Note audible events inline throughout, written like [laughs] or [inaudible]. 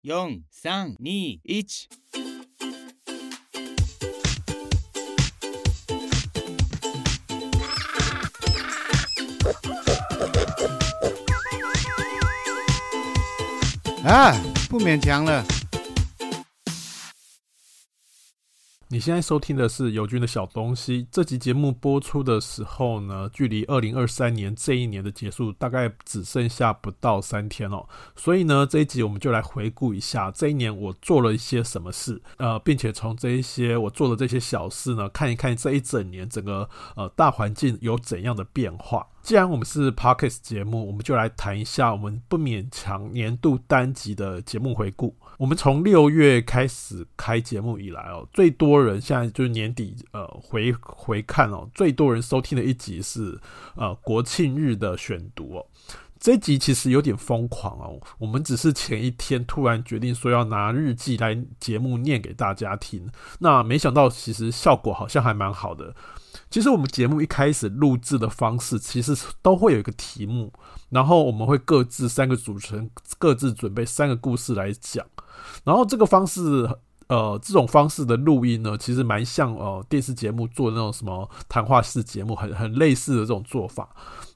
四、三、二、一。啊，不勉强了。你现在收听的是友军的小东西。这集节目播出的时候呢，距离二零二三年这一年的结束大概只剩下不到三天哦。所以呢，这一集我们就来回顾一下这一年我做了一些什么事，呃，并且从这一些我做的这些小事呢，看一看这一整年整个呃大环境有怎样的变化。既然我们是 Podcast 节目，我们就来谈一下我们不勉强年度单集的节目回顾。我们从六月开始开节目以来哦，最多人现在就是年底呃回回看哦，最多人收听的一集是呃国庆日的选读哦。这集其实有点疯狂哦，我们只是前一天突然决定说要拿日记来节目念给大家听，那没想到其实效果好像还蛮好的。其实我们节目一开始录制的方式，其实都会有一个题目，然后我们会各自三个主持人各自准备三个故事来讲，然后这个方式，呃，这种方式的录音呢，其实蛮像呃电视节目做那种什么谈话式节目，很很类似的这种做法。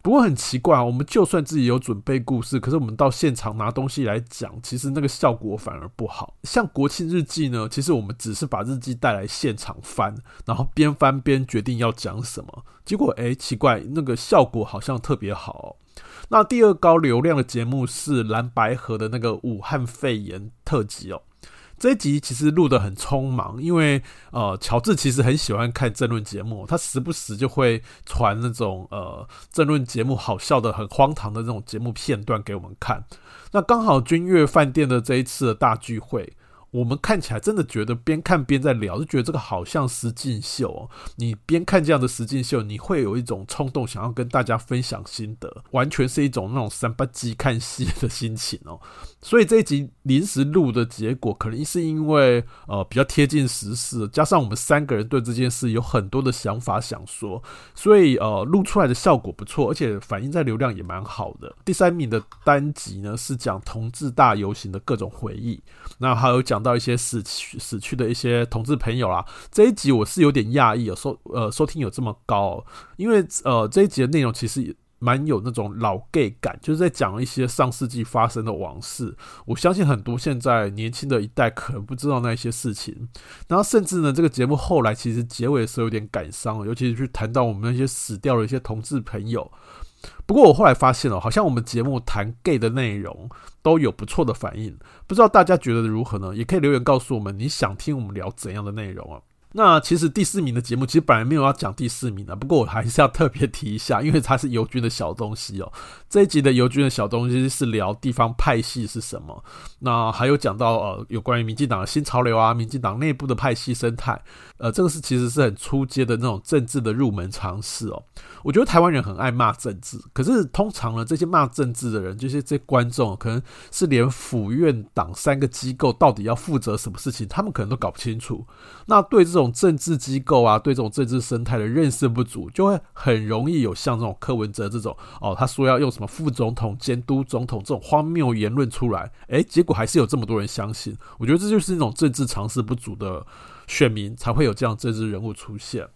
不过很奇怪啊，我们就算自己有准备故事，可是我们到现场拿东西来讲，其实那个效果反而不好。像国庆日记呢，其实我们只是把日记带来现场翻，然后边翻边决定要讲什么。结果诶，奇怪，那个效果好像特别好。那第二高流量的节目是蓝白河的那个武汉肺炎特辑哦。这一集其实录得很匆忙，因为呃，乔治其实很喜欢看政论节目，他时不时就会传那种呃政论节目好笑的、很荒唐的这种节目片段给我们看。那刚好君悦饭店的这一次的大聚会。我们看起来真的觉得边看边在聊，就觉得这个好像实境秀哦。你边看这样的实境秀，你会有一种冲动想要跟大家分享心得，完全是一种那种三八鸡看戏的心情哦。所以这一集临时录的结果，可能是因为呃比较贴近时事，加上我们三个人对这件事有很多的想法想说，所以呃录出来的效果不错，而且反映在流量也蛮好的。第三名的单集呢是讲同志大游行的各种回忆，那还有讲。到一些死去死去的一些同志朋友啦，这一集我是有点讶异，有收呃收听有这么高，因为呃这一集的内容其实蛮有那种老 gay 感，就是在讲一些上世纪发生的往事。我相信很多现在年轻的一代可能不知道那些事情，然后甚至呢这个节目后来其实结尾的时候有点感伤，尤其是去谈到我们那些死掉的一些同志朋友。不过我后来发现了，好像我们节目谈 gay 的内容都有不错的反应，不知道大家觉得如何呢？也可以留言告诉我们，你想听我们聊怎样的内容啊？那其实第四名的节目，其实本来没有要讲第四名的，不过我还是要特别提一下，[laughs] 因为它是尤军的小东西哦。这一集的尤军的小东西是聊地方派系是什么，那还有讲到呃有关于民进党的新潮流啊，民进党内部的派系生态，呃，这个是其实是很初阶的那种政治的入门常识哦。我觉得台湾人很爱骂政治，可是通常呢，这些骂政治的人，就是这观众，可能是连府院党三个机构到底要负责什么事情，他们可能都搞不清楚。那对这种这种政治机构啊，对这种政治生态的认识不足，就会很容易有像这种柯文哲这种哦，他说要用什么副总统监督总统这种荒谬言论出来，诶，结果还是有这么多人相信。我觉得这就是那种政治常识不足的选民才会有这样政治人物出现。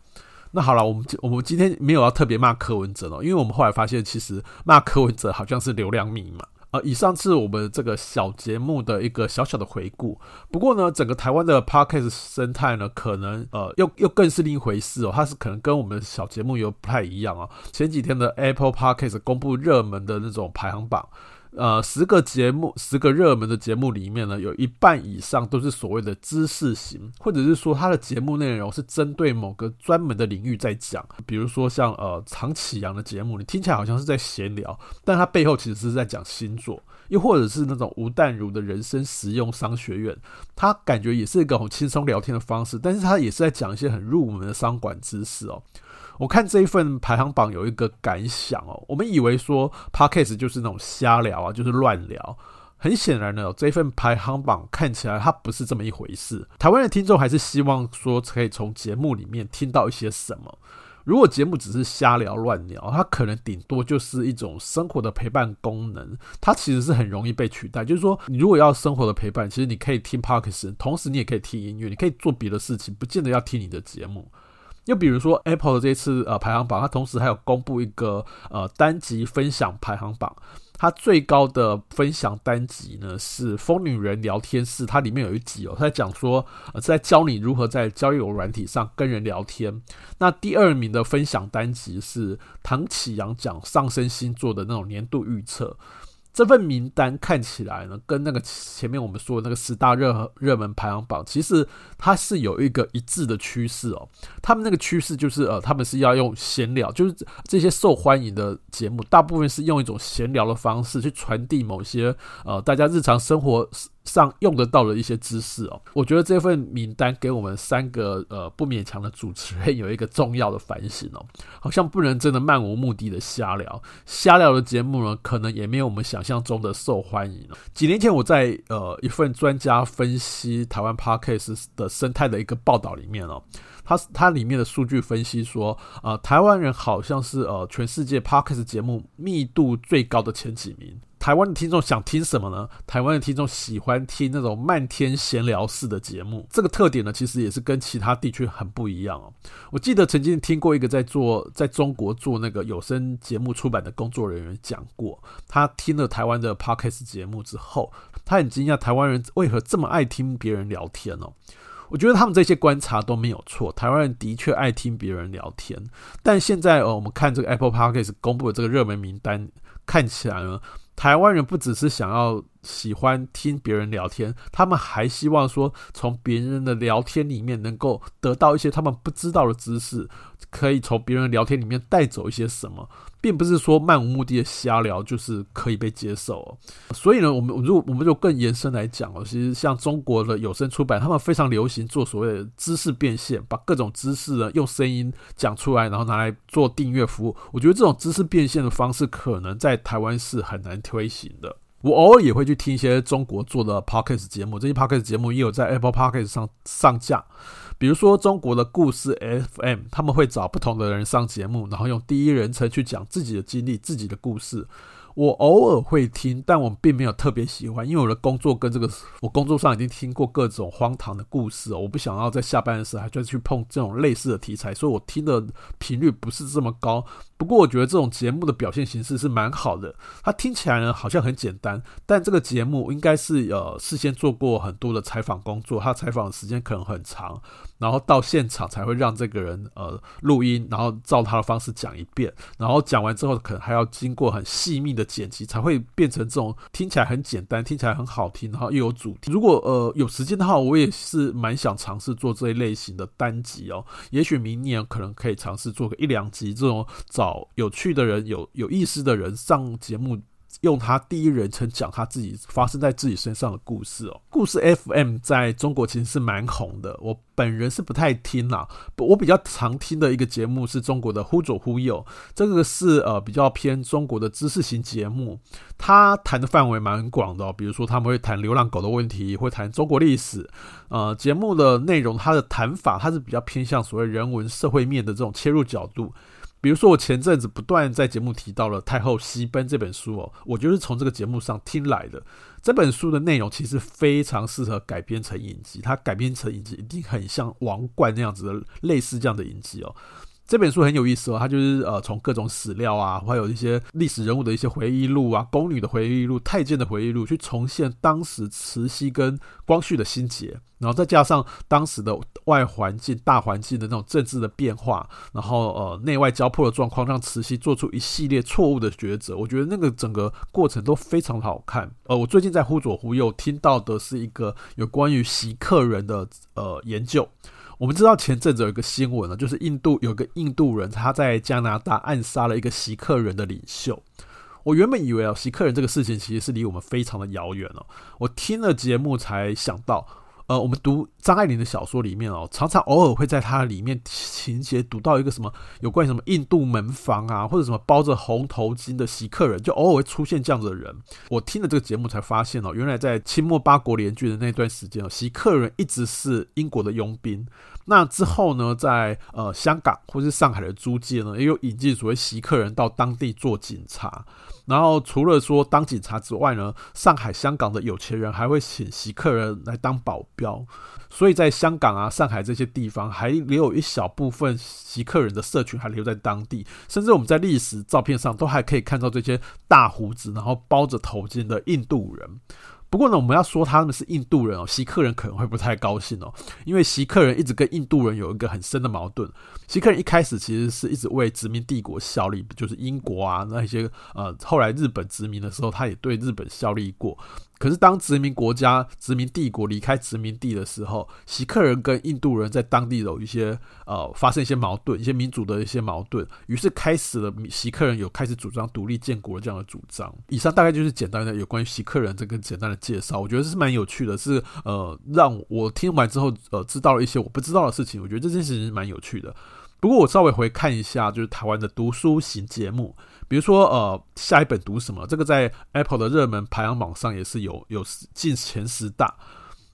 那好了，我们我们今天没有要特别骂柯文哲哦，因为我们后来发现，其实骂柯文哲好像是流量密码。以上是我们这个小节目的一个小小的回顾。不过呢，整个台湾的 Podcast 生态呢，可能呃又又更是另一回事哦。它是可能跟我们小节目又不太一样哦。前几天的 Apple Podcast 公布热门的那种排行榜。呃，十个节目，十个热门的节目里面呢，有一半以上都是所谓的知识型，或者是说它的节目内容是针对某个专门的领域在讲。比如说像呃常启阳的节目，你听起来好像是在闲聊，但它背后其实是在讲星座。又或者是那种吴淡如的人生实用商学院，他感觉也是一个很轻松聊天的方式，但是他也是在讲一些很入门的商管知识哦。我看这一份排行榜有一个感想哦，我们以为说 Podcast 就是那种瞎聊啊，就是乱聊。很显然呢，这一份排行榜看起来它不是这么一回事。台湾的听众还是希望说可以从节目里面听到一些什么。如果节目只是瞎聊乱聊，它可能顶多就是一种生活的陪伴功能，它其实是很容易被取代。就是说，你如果要生活的陪伴，其实你可以听 Podcast，同时你也可以听音乐，你可以做别的事情，不见得要听你的节目。又比如说 Apple 的这次呃排行榜，它同时还有公布一个呃单集分享排行榜，它最高的分享单集呢是《疯女人聊天室》，它里面有一集哦，它在讲说呃在教你如何在交友软体上跟人聊天。那第二名的分享单集是唐启阳讲上升星座的那种年度预测。这份名单看起来呢，跟那个前面我们说的那个十大热热门排行榜，其实它是有一个一致的趋势哦。他们那个趋势就是，呃，他们是要用闲聊，就是这些受欢迎的节目，大部分是用一种闲聊的方式去传递某些呃大家日常生活上用得到的一些知识哦，我觉得这份名单给我们三个呃不勉强的主持人有一个重要的反省哦，好像不能真的漫无目的的瞎聊，瞎聊的节目呢，可能也没有我们想象中的受欢迎。几年前我在呃一份专家分析台湾 Podcast 的生态的一个报道里面哦，它它里面的数据分析说，呃，台湾人好像是呃全世界 Podcast 节目密度最高的前几名。台湾的听众想听什么呢？台湾的听众喜欢听那种漫天闲聊式的节目，这个特点呢，其实也是跟其他地区很不一样哦。我记得曾经听过一个在做在中国做那个有声节目出版的工作人员讲过，他听了台湾的 Podcast 节目之后，他很惊讶台湾人为何这么爱听别人聊天哦。我觉得他们这些观察都没有错，台湾人的确爱听别人聊天，但现在呃，我们看这个 Apple Podcast 公布的这个热门名单，看起来呢。台湾人不只是想要喜欢听别人聊天，他们还希望说从别人的聊天里面能够得到一些他们不知道的知识，可以从别人聊天里面带走一些什么。并不是说漫无目的的瞎聊就是可以被接受哦，所以呢，我们如果我们就更延伸来讲哦，其实像中国的有声出版，他们非常流行做所谓的知识变现，把各种知识呢用声音讲出来，然后拿来做订阅服务。我觉得这种知识变现的方式，可能在台湾是很难推行的。我偶尔也会去听一些中国做的 Podcast 节目，这些 Podcast 节目也有在 Apple Podcast 上上架。比如说中国的故事 FM，他们会找不同的人上节目，然后用第一人称去讲自己的经历、自己的故事。我偶尔会听，但我并没有特别喜欢，因为我的工作跟这个，我工作上已经听过各种荒唐的故事，我不想要在下班的时候还再去碰这种类似的题材，所以我听的频率不是这么高。不过我觉得这种节目的表现形式是蛮好的，它听起来呢好像很简单，但这个节目应该是呃事先做过很多的采访工作，它采访的时间可能很长，然后到现场才会让这个人呃录音，然后照他的方式讲一遍，然后讲完之后可能还要经过很细密的。剪辑才会变成这种听起来很简单、听起来很好听，然后又有主题。如果呃有时间的话，我也是蛮想尝试做这一类型的单集哦。也许明年可能可以尝试做个一两集，这种找有趣的人、有有意思的人上节目。用他第一人称讲他自己发生在自己身上的故事哦。故事 FM 在中国其实是蛮红的，我本人是不太听啦。我比较常听的一个节目是中国的《忽左忽右》，这个是呃比较偏中国的知识型节目，他谈的范围蛮广的哦。比如说他们会谈流浪狗的问题，会谈中国历史。呃，节目的内容，它的谈法，它是比较偏向所谓人文社会面的这种切入角度。比如说，我前阵子不断在节目提到了《太后西奔》这本书哦，我就是从这个节目上听来的。这本书的内容其实非常适合改编成影集，它改编成影集一定很像《王冠》那样子的类似这样的影集哦。这本书很有意思哦，它就是呃从各种史料啊，还有一些历史人物的一些回忆录啊、宫女的回忆录、太监的回忆录，去重现当时慈禧跟光绪的心结，然后再加上当时的外环境、大环境的那种政治的变化，然后呃内外交迫的状况，让慈禧做出一系列错误的抉择。我觉得那个整个过程都非常好看。呃，我最近在忽左忽右听到的是一个有关于锡克人的呃研究。我们知道前阵子有一个新闻呢，就是印度有个印度人他在加拿大暗杀了一个锡克人的领袖。我原本以为啊，锡克人这个事情其实是离我们非常的遥远哦。我听了节目才想到。呃，我们读张爱玲的小说里面哦，常常偶尔会在它里面情节读到一个什么有关于什么印度门房啊，或者什么包着红头巾的锡克人，就偶尔会出现这样子的人。我听了这个节目才发现哦，原来在清末八国联军的那段时间哦，锡克人一直是英国的佣兵。那之后呢，在呃香港或是上海的租界呢，也有引进所谓锡克人到当地做警察。然后除了说当警察之外呢，上海、香港的有钱人还会请席客人来当保镖，所以在香港啊、上海这些地方，还留有一小部分席客人的社群还留在当地，甚至我们在历史照片上都还可以看到这些大胡子，然后包着头巾的印度人。不过呢，我们要说他们是印度人哦，锡克人可能会不太高兴哦，因为锡克人一直跟印度人有一个很深的矛盾。锡克人一开始其实是一直为殖民帝国效力，就是英国啊那些呃，后来日本殖民的时候，他也对日本效力过。可是，当殖民国家、殖民帝国离开殖民地的时候，锡克人跟印度人在当地有一些呃发生一些矛盾，一些民族的一些矛盾，于是开始了锡克人有开始主张独立建国这样的主张。以上大概就是简单的有关于锡克人这个简单的介绍，我觉得是蛮有趣的，是呃让我听完之后呃知道了一些我不知道的事情，我觉得这件事情是蛮有趣的。不过我稍微回看一下，就是台湾的读书型节目。比如说，呃，下一本读什么？这个在 Apple 的热门排行榜上也是有有进前十大。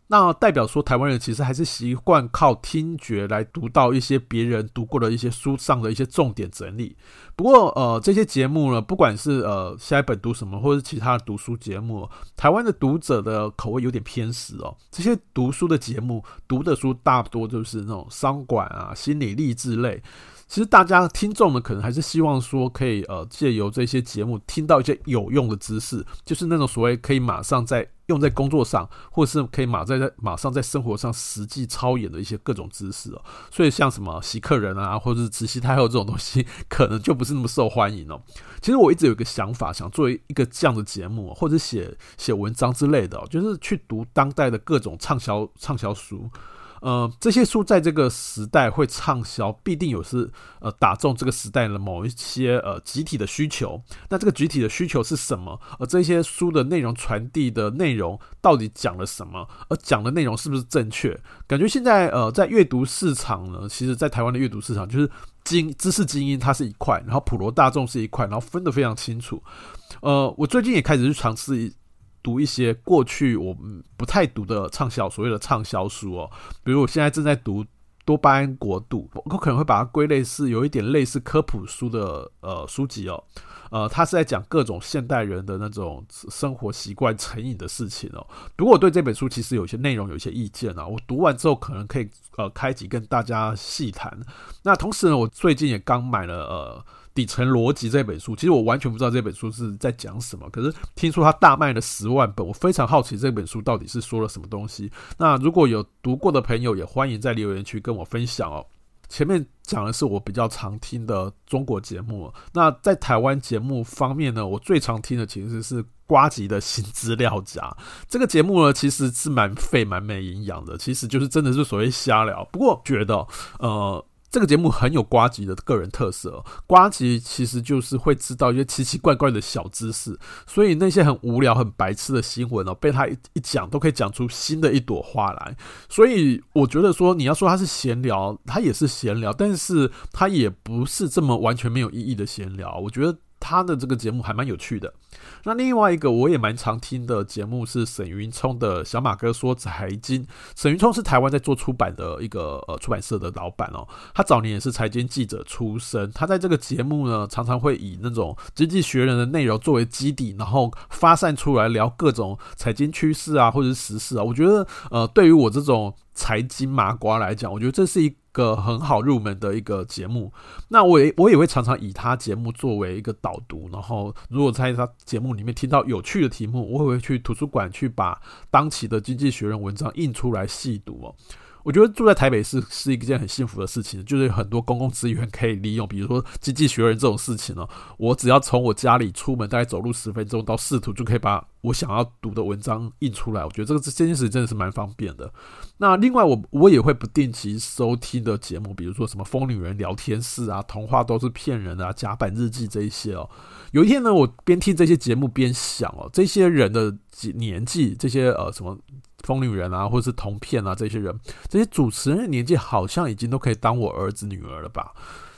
那代表说，台湾人其实还是习惯靠听觉来读到一些别人读过的一些书上的一些重点整理。不过，呃，这些节目呢，不管是呃下一本读什么，或者是其他的读书节目，台湾的读者的口味有点偏食哦。这些读书的节目，读的书大多就是那种商管啊、心理励志类。其实大家听众们可能还是希望说，可以呃借由这些节目听到一些有用的知识，就是那种所谓可以马上在用在工作上，或者是可以马在在马上在生活上实际操演的一些各种知识哦。所以像什么锡克人啊，或者是慈禧太后这种东西，可能就不是那么受欢迎哦。其实我一直有个想法，想做一个这样的节目，或者写写文章之类的，就是去读当代的各种畅销畅销书。呃，这些书在这个时代会畅销，必定有是呃打中这个时代的某一些呃集体的需求。那这个集体的需求是什么？而这些书的内容传递的内容到底讲了什么？而讲的内容是不是正确？感觉现在呃在阅读市场呢，其实在台湾的阅读市场就是精知识精英它是一块，然后普罗大众是一块，然后分得非常清楚。呃，我最近也开始去尝试。读一些过去我们不太读的畅销，所谓的畅销书哦，比如我现在正在读多巴胺国度，我可能会把它归类是有一点类似科普书的呃书籍哦，呃，它是在讲各种现代人的那种生活习惯成瘾的事情哦。不过我对这本书其实有些内容有一些意见啊，我读完之后可能可以呃开启跟大家细谈。那同时呢，我最近也刚买了呃。底层逻辑这本书，其实我完全不知道这本书是在讲什么。可是听说它大卖了十万本，我非常好奇这本书到底是说了什么东西。那如果有读过的朋友，也欢迎在留言区跟我分享哦。前面讲的是我比较常听的中国节目，那在台湾节目方面呢，我最常听的其实是瓜吉的新资料夹。这个节目呢，其实是蛮废、蛮没营养的，其实就是真的是所谓瞎聊。不过觉得呃。这个节目很有瓜吉的个人特色瓜，吉其实就是会知道一些奇奇怪怪的小知识，所以那些很无聊、很白痴的新闻哦，被他一一讲，都可以讲出新的一朵花来。所以我觉得说，你要说他是闲聊，他也是闲聊，但是他也不是这么完全没有意义的闲聊。我觉得。他的这个节目还蛮有趣的。那另外一个我也蛮常听的节目是沈云聪的《小马哥说财经》。沈云聪是台湾在做出版的一个呃出版社的老板哦。他早年也是财经记者出身。他在这个节目呢，常常会以那种《经济学人》的内容作为基底，然后发散出来聊各种财经趋势啊，或者是时事啊。我觉得呃，对于我这种财经麻瓜来讲，我觉得这是一个很好入门的一个节目。那我也我也会常常以他节目作为一个导读，然后如果在他节目里面听到有趣的题目，我也会去图书馆去把当期的《经济学人》文章印出来细读哦。我觉得住在台北是是一件很幸福的事情，就是很多公共资源可以利用，比如说《经济学人》这种事情呢，我只要从我家里出门，大概走路十分钟到市图，就可以把我想要读的文章印出来。我觉得这个这件事真的是蛮方便的。那另外，我我也会不定期收听的节目，比如说什么《疯女人聊天室》啊，《童话都是骗人的》啊，《甲板日记》这一些哦。有一天呢，我边听这些节目边想哦，这些人的年纪，这些呃什么。疯女人啊，或者是同片啊，这些人，这些主持人的年纪好像已经都可以当我儿子女儿了吧？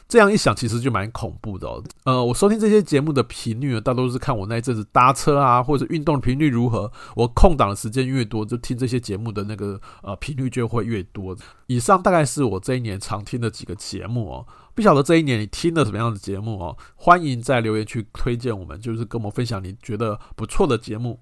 这样一想，其实就蛮恐怖的。呃，我收听这些节目的频率呢，大多是看我那一阵子搭车啊，或者运动的频率如何。我空档的时间越多，就听这些节目的那个呃频率就会越多。以上大概是我这一年常听的几个节目哦。不晓得这一年你听了什么样的节目哦？欢迎在留言区推荐我们，就是跟我们分享你觉得不错的节目。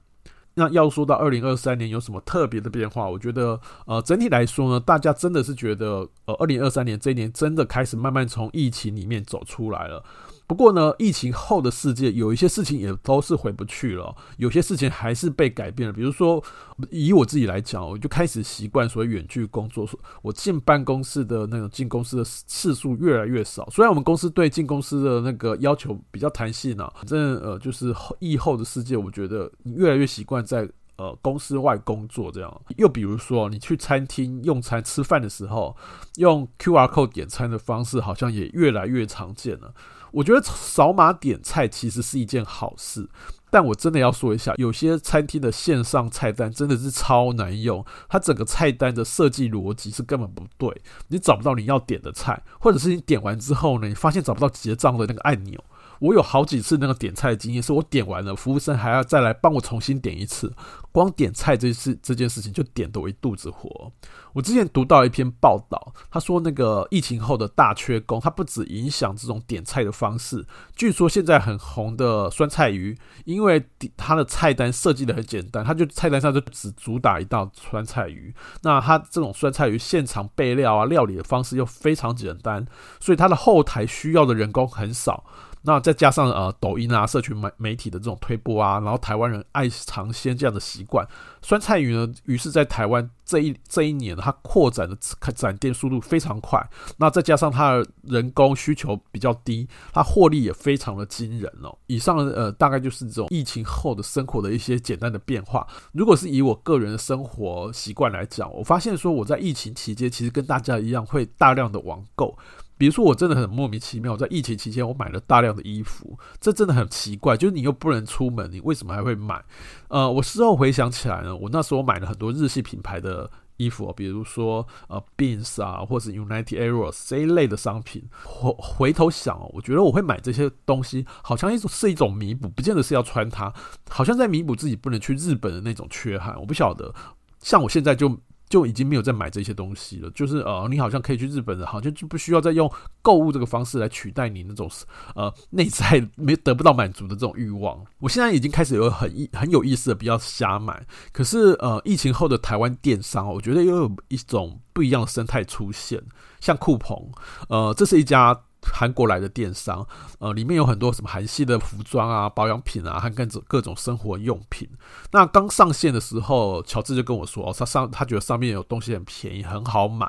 那要说到二零二三年有什么特别的变化，我觉得，呃，整体来说呢，大家真的是觉得，呃，二零二三年这一年真的开始慢慢从疫情里面走出来了。不过呢，疫情后的世界有一些事情也都是回不去了，有些事情还是被改变了。比如说，以我自己来讲，我就开始习惯所谓远距工作，我进办公室的那种进公司的次数越来越少。虽然我们公司对进公司的那个要求比较弹性啊，反正呃，就是疫后的世界，我觉得你越来越习惯在呃公司外工作这样。又比如说，你去餐厅用餐吃饭的时候，用 QR code 点餐的方式，好像也越来越常见了。我觉得扫码点菜其实是一件好事，但我真的要说一下，有些餐厅的线上菜单真的是超难用，它整个菜单的设计逻辑是根本不对，你找不到你要点的菜，或者是你点完之后呢，你发现找不到结账的那个按钮。我有好几次那个点菜的经验，是我点完了，服务生还要再来帮我重新点一次。光点菜这事这件事情就点得我一肚子火。我之前读到一篇报道，他说那个疫情后的大缺工，它不止影响这种点菜的方式。据说现在很红的酸菜鱼，因为它的菜单设计得很简单，它就菜单上就只主打一道酸菜鱼。那它这种酸菜鱼现场备料啊，料理的方式又非常简单，所以它的后台需要的人工很少。那再加上呃抖音啊，社群媒媒体的这种推播啊，然后台湾人爱尝鲜这样的习惯，酸菜鱼呢，于是在台湾这一这一年它扩展的展店速度非常快。那再加上它的人工需求比较低，它获利也非常的惊人哦。以上呃大概就是这种疫情后的生活的一些简单的变化。如果是以我个人的生活习惯来讲，我发现说我在疫情期间其实跟大家一样会大量的网购。比如说，我真的很莫名其妙，在疫情期间，我买了大量的衣服，这真的很奇怪。就是你又不能出门，你为什么还会买？呃，我事后回想起来呢，我那时候买了很多日系品牌的衣服，比如说呃，Beams 啊，或是 United Arrows 这一类的商品。回回头想哦，我觉得我会买这些东西，好像一种是一种弥补，不见得是要穿它，好像在弥补自己不能去日本的那种缺憾。我不晓得，像我现在就。就已经没有再买这些东西了，就是呃，你好像可以去日本的，好像就不需要再用购物这个方式来取代你那种呃内在没得不到满足的这种欲望。我现在已经开始有很意很有意思的，比较瞎买。可是呃，疫情后的台湾电商，我觉得又有一种不一样的生态出现，像酷澎，呃，这是一家。韩国来的电商，呃，里面有很多什么韩系的服装啊、保养品啊，和各种各种生活用品。那刚上线的时候，乔治就跟我说，哦，他上他觉得上面有东西很便宜，很好买。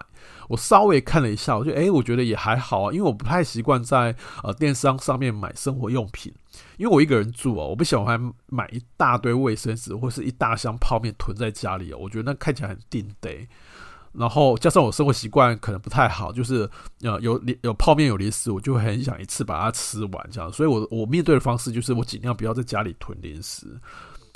我稍微看了一下，我就诶、我觉得也还好啊，因为我不太习惯在呃电商上面买生活用品，因为我一个人住哦，我不喜欢买一大堆卫生纸或是一大箱泡面囤在家里哦，我觉得那看起来很定得。然后加上我生活习惯可能不太好，就是呃有有泡面有零食，我就会很想一次把它吃完这样。所以我我面对的方式就是我尽量不要在家里囤零食。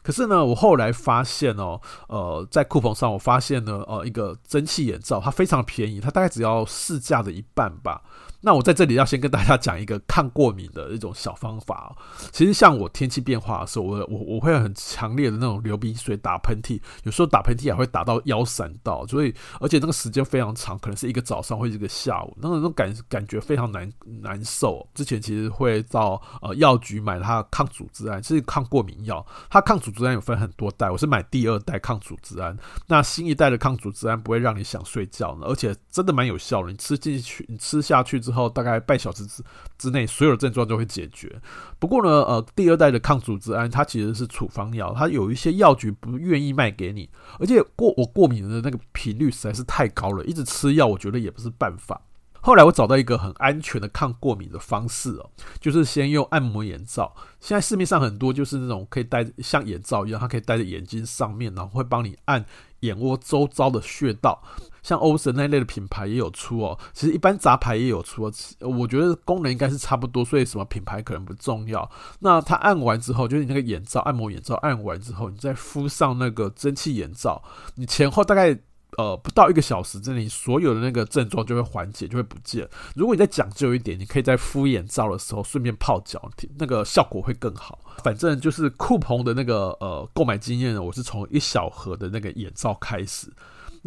可是呢，我后来发现哦，呃，在库房上我发现呢，呃，一个蒸汽眼罩它非常便宜，它大概只要市价的一半吧。那我在这里要先跟大家讲一个抗过敏的一种小方法。其实像我天气变化的时候，我我我会很强烈的那种流鼻水、打喷嚏，有时候打喷嚏还会打到腰闪到，所以而且那个时间非常长，可能是一个早上或一个下午，那种那种感感觉非常难难受。之前其实会到呃药局买它抗组织胺，是抗过敏药。它抗组织胺有分很多代，我是买第二代抗组织胺。那新一代的抗组织胺不会让你想睡觉呢，而且真的蛮有效的。你吃进去，你吃下去之后，后大概半小时之之内，所有的症状就会解决。不过呢，呃，第二代的抗组织胺它其实是处方药，它有一些药局不愿意卖给你，而且过我过敏的那个频率实在是太高了，一直吃药我觉得也不是办法。后来我找到一个很安全的抗过敏的方式哦，就是先用按摩眼罩。现在市面上很多就是那种可以戴像眼罩一样，它可以戴在眼睛上面，然后会帮你按眼窝周遭的穴道。像欧神那类的品牌也有出哦，其实一般杂牌也有出。我觉得功能应该是差不多，所以什么品牌可能不重要。那它按完之后，就是你那个眼罩按摩眼罩按完之后，你再敷上那个蒸汽眼罩，你前后大概。呃，不到一个小时之内，所有的那个症状就会缓解，就会不见。如果你再讲究一点，你可以在敷眼罩的时候顺便泡脚，那个效果会更好。反正就是酷澎的那个呃购买经验呢，我是从一小盒的那个眼罩开始。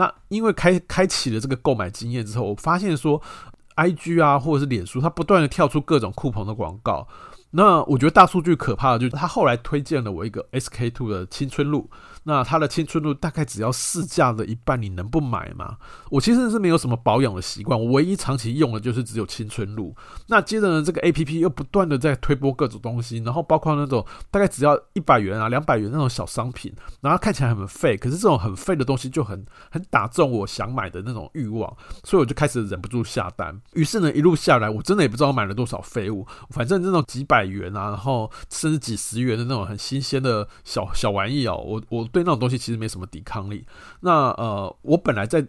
那因为开开启了这个购买经验之后，我发现说，IG 啊或者是脸书，它不断的跳出各种酷澎的广告。那我觉得大数据可怕的就是，他后来推荐了我一个 SK two 的青春路。那它的青春露大概只要市价的一半，你能不买吗？我其实是没有什么保养的习惯，我唯一长期用的就是只有青春露。那接着呢，这个 APP 又不断的在推播各种东西，然后包括那种大概只要一百元啊、两百元那种小商品，然后看起来很废，可是这种很废的东西就很很打中我想买的那种欲望，所以我就开始忍不住下单。于是呢，一路下来，我真的也不知道买了多少废物，反正这种几百元啊，然后甚至几十元的那种很新鲜的小小玩意哦，我我。对那种东西其实没什么抵抗力。那呃，我本来在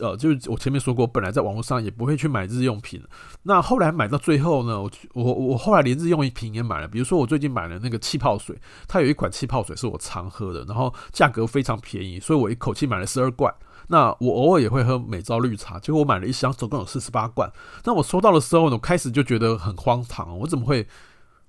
呃，就是我前面说过，本来在网络上也不会去买日用品。那后来买到最后呢，我我我后来连日用品也买了。比如说我最近买了那个气泡水，它有一款气泡水是我常喝的，然后价格非常便宜，所以我一口气买了十二罐。那我偶尔也会喝美招绿茶，结果我买了一箱，总共有四十八罐。那我收到的时候呢，我开始就觉得很荒唐，我怎么会？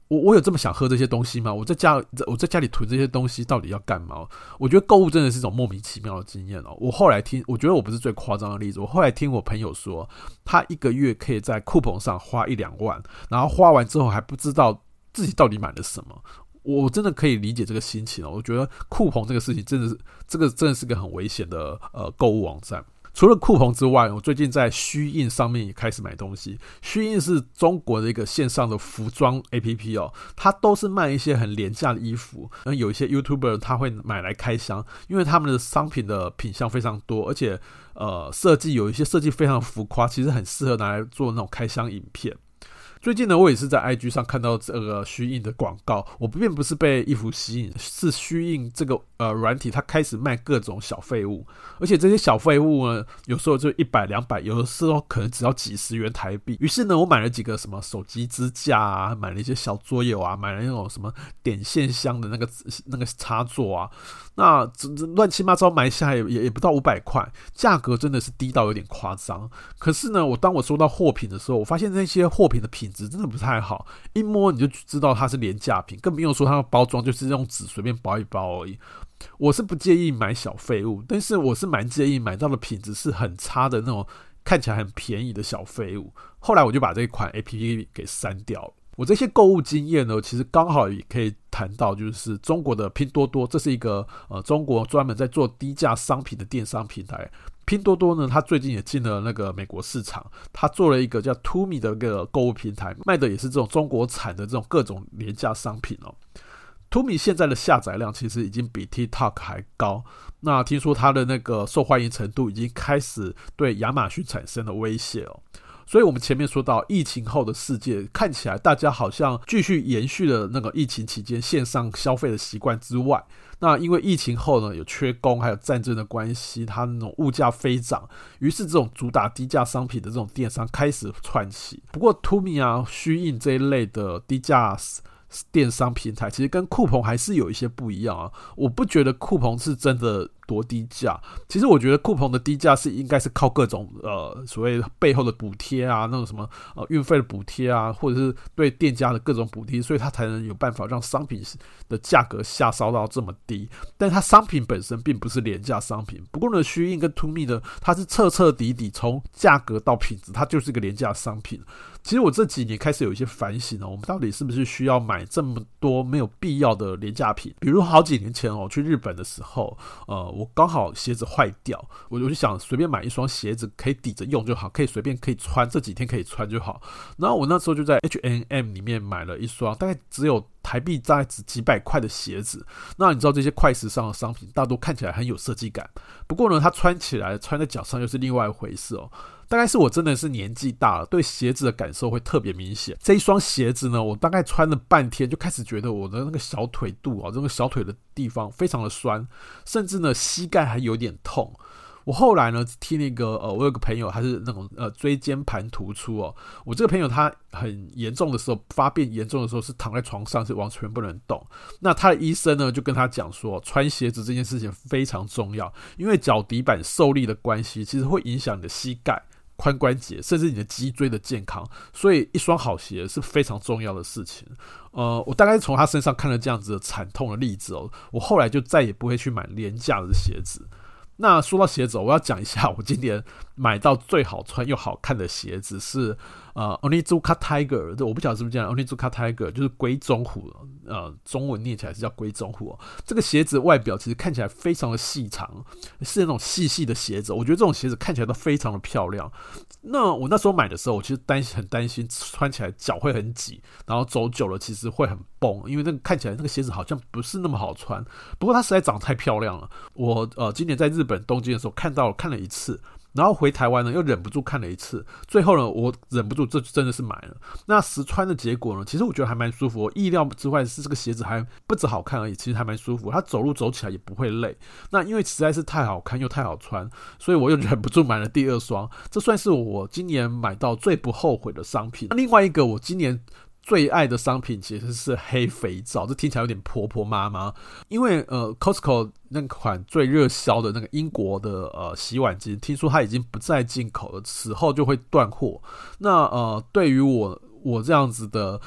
我我有这么想喝这些东西吗？我在家我在家里囤这些东西到底要干嘛？我觉得购物真的是一种莫名其妙的经验哦。我后来听，我觉得我不是最夸张的例子。我后来听我朋友说，他一个月可以在酷澎上花一两万，然后花完之后还不知道自己到底买了什么。我真的可以理解这个心情哦。我觉得酷澎这个事情真的是，这个真的是个很危险的呃购物网站。除了酷鹏之外，我最近在虚印上面也开始买东西。虚印是中国的一个线上的服装 APP 哦，它都是卖一些很廉价的衣服。那有一些 YouTuber 他会买来开箱，因为他们的商品的品相非常多，而且呃设计有一些设计非常浮夸，其实很适合拿来做那种开箱影片。最近呢，我也是在 IG 上看到这个虚印的广告。我并不是被衣服吸引，是虚印这个呃软体，它开始卖各种小废物，而且这些小废物呢，有时候就一百两百，有的时候可能只要几十元台币。于是呢，我买了几个什么手机支架啊，买了一些小桌游啊，买了那种什么点线香的那个那个插座啊。那这这乱七八糟买下也也也不到五百块，价格真的是低到有点夸张。可是呢，我当我收到货品的时候，我发现那些货品的品质真的不太好，一摸你就知道它是廉价品，更不用说它的包装就是用纸随便包一包而已。我是不介意买小废物，但是我是蛮介意买到的品质是很差的那种看起来很便宜的小废物。后来我就把这一款 APP 给删掉了。我这些购物经验呢，其实刚好也可以谈到，就是中国的拼多多，这是一个呃中国专门在做低价商品的电商平台。拼多多呢，它最近也进了那个美国市场，它做了一个叫 Tumi 的一个购物平台，卖的也是这种中国产的这种各种廉价商品哦。Tumi 现在的下载量其实已经比 TikTok 还高，那听说它的那个受欢迎程度已经开始对亚马逊产生了威胁哦。所以，我们前面说到疫情后的世界，看起来大家好像继续延续了那个疫情期间线上消费的习惯之外，那因为疫情后呢，有缺工，还有战争的关系，它那种物价飞涨，于是这种主打低价商品的这种电商开始窜起。不过，Tumi 啊、虚印这一类的低价电商平台，其实跟酷鹏还是有一些不一样啊。我不觉得酷鹏是真的。多低价。其实我觉得酷鹏的低价是应该是靠各种呃所谓背后的补贴啊，那种什么呃运费的补贴啊，或者是对店家的各种补贴，所以它才能有办法让商品的价格下烧到这么低。但它商品本身并不是廉价商品。不过呢虚印跟 to me 呢，它是彻彻底底从价格到品质，它就是一个廉价商品。其实我这几年开始有一些反省哦，我们到底是不是需要买这么多没有必要的廉价品？比如好几年前哦，去日本的时候，呃，我刚好鞋子坏掉，我就想随便买一双鞋子可以抵着用就好，可以随便可以穿，这几天可以穿就好。然后我那时候就在 H&M 里面买了一双，大概只有台币大概值几百块的鞋子。那你知道这些快时尚的商品，大多看起来很有设计感，不过呢，它穿起来穿在脚上又是另外一回事哦。大概是我真的是年纪大了，对鞋子的感受会特别明显。这一双鞋子呢，我大概穿了半天，就开始觉得我的那个小腿肚啊，这个小腿的地方非常的酸，甚至呢膝盖还有点痛。我后来呢听那个呃，我有个朋友，他是那种呃椎间盘突出哦。我这个朋友他很严重的时候，发病严重的时候是躺在床上是完全不能动。那他的医生呢就跟他讲说，穿鞋子这件事情非常重要，因为脚底板受力的关系，其实会影响你的膝盖、髋关节，甚至你的脊椎的健康。所以一双好鞋是非常重要的事情。呃，我大概从他身上看了这样子的惨痛的例子哦，我后来就再也不会去买廉价的鞋子。那说到鞋子，我要讲一下，我今年买到最好穿又好看的鞋子是呃，Onizuka Tiger，我不晓得是不是这样，Onizuka Tiger 就是龟中虎，呃，中文念起来是叫龟中虎。这个鞋子外表其实看起来非常的细长，是那种细细的鞋子，我觉得这种鞋子看起来都非常的漂亮。那我那时候买的时候，我其实担心很担心穿起来脚会很挤，然后走久了其实会很崩，因为那个看起来那个鞋子好像不是那么好穿。不过它实在长得太漂亮了，我呃今年在日本。本东京的时候看到了，看了一次，然后回台湾呢又忍不住看了一次，最后呢我忍不住，这真的是买了。那实穿的结果呢，其实我觉得还蛮舒服。我意料之外是这个鞋子还不止好看而已，其实还蛮舒服。它走路走起来也不会累。那因为实在是太好看又太好穿，所以我又忍不住买了第二双。这算是我今年买到最不后悔的商品。那另外一个我今年。最爱的商品其实是黑肥皂，这听起来有点婆婆妈妈。因为呃，Costco 那款最热销的那个英国的呃洗碗机，听说它已经不再进口了，此后就会断货。那呃，对于我我这样子的。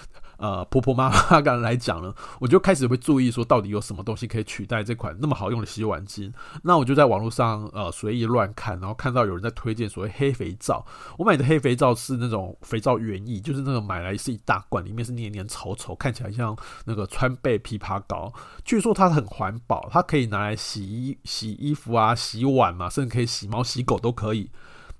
呃，婆婆妈妈刚来讲呢，[laughs] 我就开始会注意说，到底有什么东西可以取代这款那么好用的洗碗巾。那我就在网络上呃随意乱看，然后看到有人在推荐所谓黑肥皂。我买的黑肥皂是那种肥皂原液，就是那个买来是一大罐，里面是黏黏稠稠，看起来像那个川贝枇杷膏。据说它很环保，它可以拿来洗衣洗衣服啊、洗碗嘛，甚至可以洗猫洗狗都可以。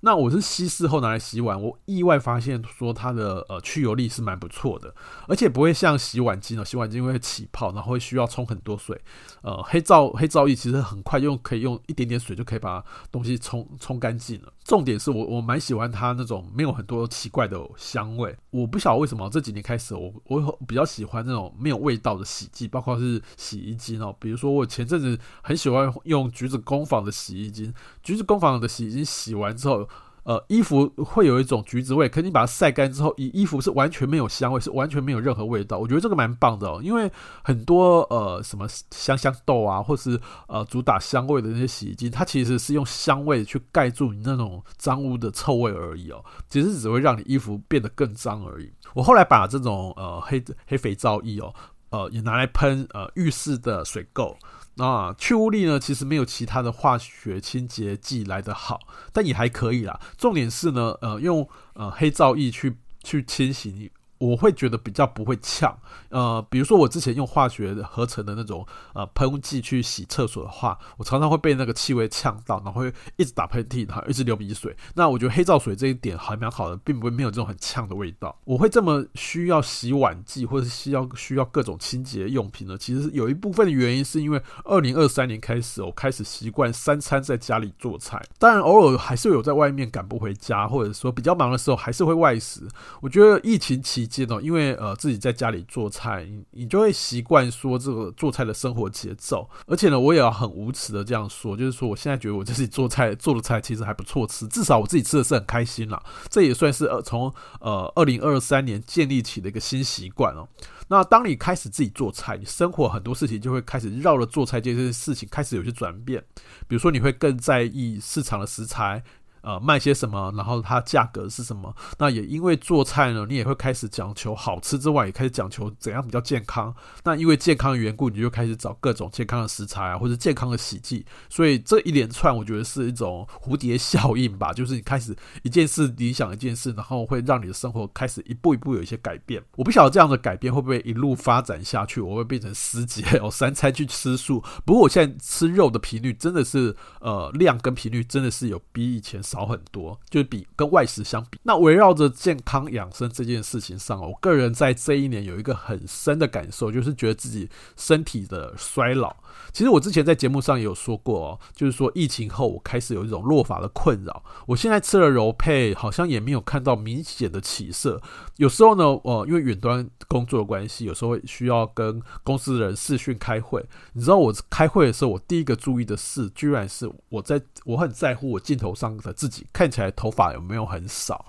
那我是稀释后拿来洗碗，我意外发现说它的呃去油力是蛮不错的，而且不会像洗碗精哦，洗碗精会起泡，然后会需要冲很多水。呃，黑皂黑皂液其实很快用，可以用一点点水就可以把东西冲冲干净了。重点是我我蛮喜欢它那种没有很多奇怪的香味。我不晓得为什么这几年开始我我比较喜欢那种没有味道的洗剂，包括是洗衣机哦。比如说我前阵子很喜欢用橘子工坊的洗衣精，橘子工坊的洗衣精洗完之后。呃，衣服会有一种橘子味，可你把它晒干之后，衣衣服是完全没有香味，是完全没有任何味道。我觉得这个蛮棒的哦，因为很多呃什么香香豆啊，或是呃主打香味的那些洗衣精，它其实是用香味去盖住你那种脏污的臭味而已哦，其实只会让你衣服变得更脏而已。我后来把这种呃黑黑肥皂液哦，呃也拿来喷呃浴室的水垢。啊，去污力呢，其实没有其他的化学清洁剂来的好，但也还可以啦。重点是呢，呃，用呃黑皂液去去清洗你。我会觉得比较不会呛，呃，比如说我之前用化学合成的那种呃喷剂去洗厕所的话，我常常会被那个气味呛到，然后会一直打喷嚏，然后一直流鼻水。那我觉得黑皂水这一点还蛮好的，并不会没有这种很呛的味道。我会这么需要洗碗剂或者是需要需要各种清洁用品呢？其实有一部分的原因是因为二零二三年开始，我开始习惯三餐在家里做菜，当然偶尔还是有在外面赶不回家，或者说比较忙的时候还是会外食。我觉得疫情期间哦，因为呃自己在家里做菜，你你就会习惯说这个做菜的生活节奏。而且呢，我也要很无耻的这样说，就是说我现在觉得我自己做菜做的菜其实还不错吃，至少我自己吃的是很开心啦。这也算是呃从呃二零二三年建立起的一个新习惯哦。那当你开始自己做菜，你生活很多事情就会开始绕着做菜这件事情开始有些转变。比如说，你会更在意市场的食材。呃，卖些什么，然后它价格是什么？那也因为做菜呢，你也会开始讲求好吃之外，也开始讲求怎样比较健康。那因为健康的缘故，你就开始找各种健康的食材啊，或者健康的洗剂。所以这一连串，我觉得是一种蝴蝶效应吧，就是你开始一件事理想一件事，然后会让你的生活开始一步一步有一些改变。我不晓得这样的改变会不会一路发展下去，我会变成师姐 [laughs] 哦，三餐去吃素。不过我现在吃肉的频率真的是呃量跟频率真的是有比以前少很多，就是比跟外食相比，那围绕着健康养生这件事情上，我个人在这一年有一个很深的感受，就是觉得自己身体的衰老。其实我之前在节目上也有说过哦，就是说疫情后我开始有一种落发的困扰。我现在吃了柔配，好像也没有看到明显的起色。有时候呢，呃，因为远端工作的关系，有时候需要跟公司的人视讯开会。你知道我开会的时候，我第一个注意的事，居然是我在我很在乎我镜头上的自己看起来头发有没有很少。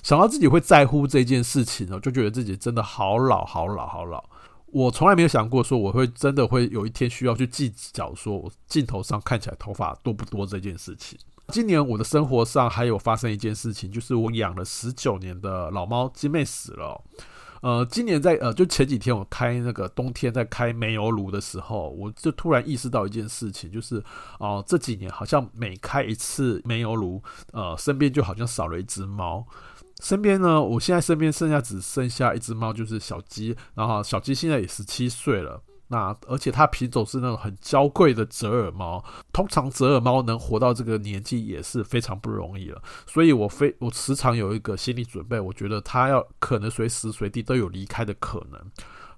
想到自己会在乎这件事情呢，就觉得自己真的好老，好老，好老。我从来没有想过说我会真的会有一天需要去计较说我镜头上看起来头发多不多这件事情。今年我的生活上还有发生一件事情，就是我养了十九年的老猫金妹死了。呃，今年在呃就前几天我开那个冬天在开煤油炉的时候，我就突然意识到一件事情，就是哦、这几年好像每开一次煤油炉，呃身边就好像少了一只猫。身边呢，我现在身边剩下只剩下一只猫，就是小鸡。然后小鸡现在也十七岁了，那而且它品种是那种很娇贵的折耳猫。通常折耳猫能活到这个年纪也是非常不容易了，所以我非我时常有一个心理准备，我觉得它要可能随时随地都有离开的可能。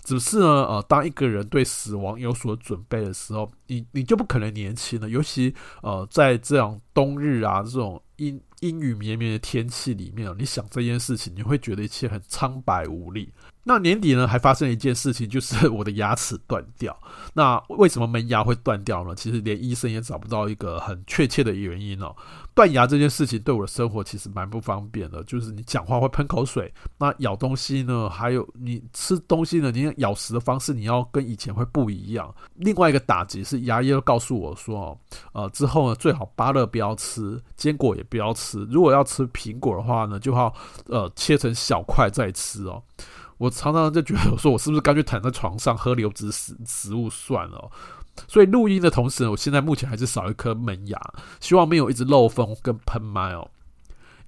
只是呢，呃，当一个人对死亡有所准备的时候，你你就不可能年轻了，尤其呃在这样冬日啊这种阴阴雨绵绵的天气里面，你想这件事情，你会觉得一切很苍白无力。那年底呢，还发生一件事情，就是我的牙齿断掉。[laughs] 那为什么门牙会断掉呢？其实连医生也找不到一个很确切的原因哦。断牙这件事情对我的生活其实蛮不方便的，就是你讲话会喷口水，那咬东西呢，还有你吃东西呢，你咬食的方式你要跟以前会不一样。另外一个打击是牙医又告诉我说，哦，呃，之后呢最好芭乐不要吃，坚果也不要吃，如果要吃苹果的话呢，就要呃切成小块再吃哦。我常常就觉得，我说我是不是干脆躺在床上喝流质食食物算了？所以录音的同时，我现在目前还是少一颗门牙，希望没有一直漏风跟喷麦哦。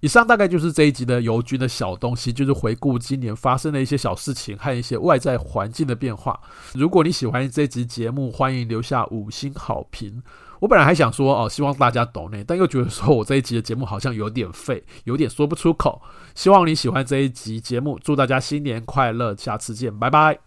以上大概就是这一集的油君的小东西，就是回顾今年发生的一些小事情和一些外在环境的变化。如果你喜欢这集节目，欢迎留下五星好评。我本来还想说哦，希望大家懂呢，但又觉得说我这一集的节目好像有点废，有点说不出口。希望你喜欢这一集节目，祝大家新年快乐，下次见，拜拜。